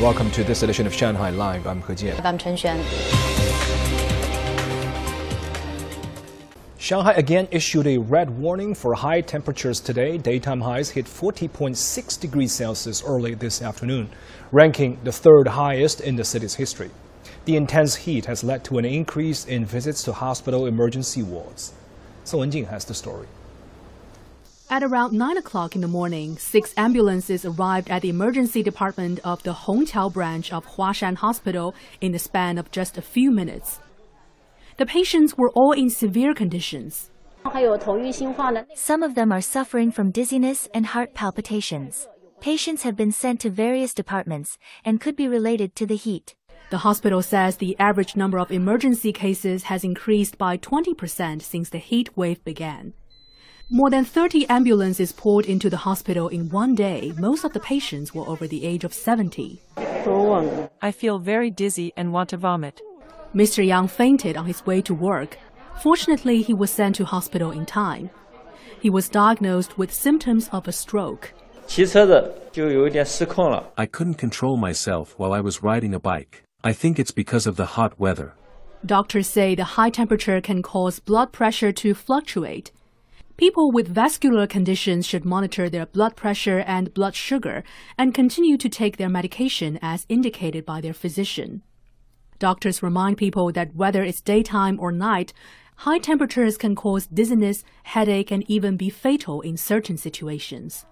Welcome to this edition of Shanghai Live. I'm He Jian. I'm Chen Xuan. Shanghai again issued a red warning for high temperatures today. Daytime highs hit 40.6 degrees Celsius early this afternoon, ranking the third highest in the city's history. The intense heat has led to an increase in visits to hospital emergency wards. Song Wenjing has the story. At around 9 o'clock in the morning, six ambulances arrived at the emergency department of the Hongqiao branch of Huashan Hospital in the span of just a few minutes. The patients were all in severe conditions. Some of them are suffering from dizziness and heart palpitations. Patients have been sent to various departments and could be related to the heat. The hospital says the average number of emergency cases has increased by 20% since the heat wave began. More than 30 ambulances poured into the hospital in one day. Most of the patients were over the age of 70. I feel very dizzy and want to vomit. Mr. Yang fainted on his way to work. Fortunately, he was sent to hospital in time. He was diagnosed with symptoms of a stroke. I couldn't control myself while I was riding a bike. I think it's because of the hot weather. Doctors say the high temperature can cause blood pressure to fluctuate. People with vascular conditions should monitor their blood pressure and blood sugar and continue to take their medication as indicated by their physician. Doctors remind people that whether it's daytime or night, high temperatures can cause dizziness, headache, and even be fatal in certain situations.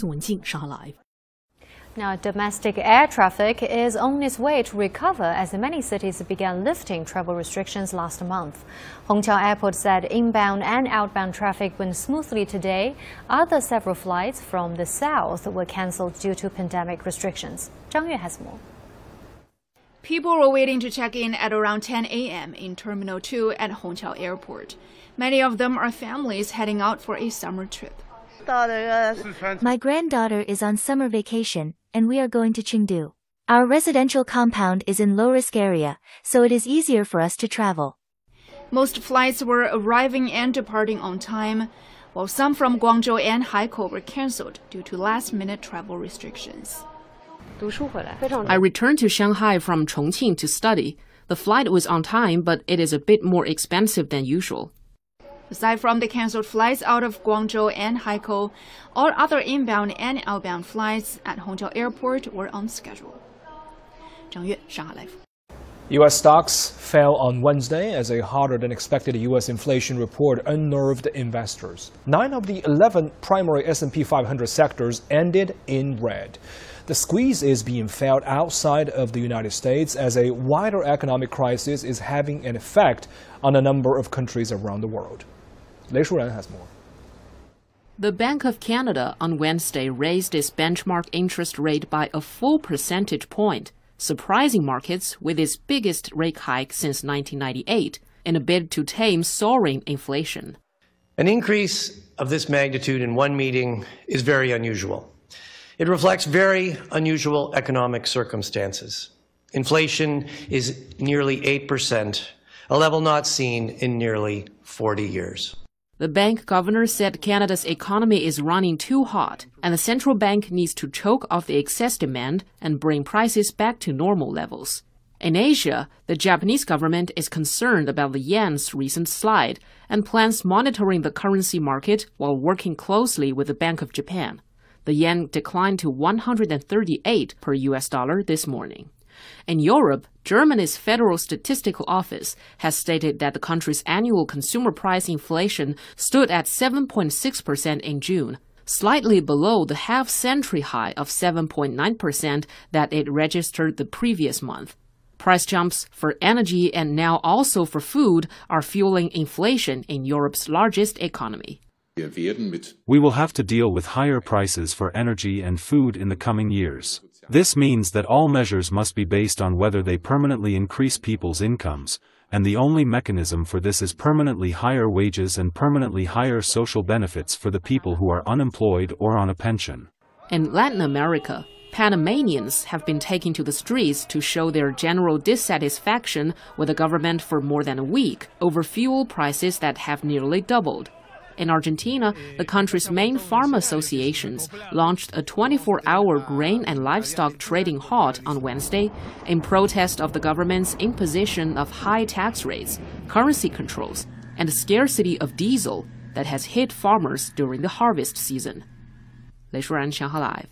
Live. Now, domestic air traffic is on its way to recover as many cities began lifting travel restrictions last month. Hongqiao Airport said inbound and outbound traffic went smoothly today. Other several flights from the south were cancelled due to pandemic restrictions. Zhang Yue has more. People were waiting to check in at around 10 a.m. in Terminal 2 at Hongqiao Airport. Many of them are families heading out for a summer trip. My granddaughter is on summer vacation, and we are going to Chengdu. Our residential compound is in low-risk area, so it is easier for us to travel. Most flights were arriving and departing on time, while some from Guangzhou and Haikou were cancelled due to last-minute travel restrictions. I returned to Shanghai from Chongqing to study. The flight was on time, but it is a bit more expensive than usual. Aside from the cancelled flights out of Guangzhou and Haikou, all other inbound and outbound flights at Hongqiao Airport were on schedule. Zhang Yue, Shanghai Live. U.S. stocks fell on Wednesday as a harder than expected U.S. inflation report unnerved investors. Nine of the 11 primary S&P 500 sectors ended in red. The squeeze is being felt outside of the United States as a wider economic crisis is having an effect on a number of countries around the world. Lei Shuren has more. The Bank of Canada on Wednesday raised its benchmark interest rate by a full percentage point, surprising markets with its biggest rate hike since 1998 in a bid to tame soaring inflation. An increase of this magnitude in one meeting is very unusual. It reflects very unusual economic circumstances. Inflation is nearly 8%, a level not seen in nearly 40 years. The bank governor said Canada's economy is running too hot, and the central bank needs to choke off the excess demand and bring prices back to normal levels. In Asia, the Japanese government is concerned about the yen's recent slide and plans monitoring the currency market while working closely with the Bank of Japan. The yen declined to 138 per US dollar this morning. In Europe, Germany's Federal Statistical Office has stated that the country's annual consumer price inflation stood at 7.6% in June, slightly below the half century high of 7.9% that it registered the previous month. Price jumps for energy and now also for food are fueling inflation in Europe's largest economy. We will have to deal with higher prices for energy and food in the coming years. This means that all measures must be based on whether they permanently increase people's incomes, and the only mechanism for this is permanently higher wages and permanently higher social benefits for the people who are unemployed or on a pension. In Latin America, Panamanians have been taking to the streets to show their general dissatisfaction with the government for more than a week over fuel prices that have nearly doubled. In Argentina, the country's main farm associations launched a 24 hour grain and livestock trading halt on Wednesday in protest of the government's imposition of high tax rates, currency controls, and the scarcity of diesel that has hit farmers during the harvest season. 雷舒然，上海 Live。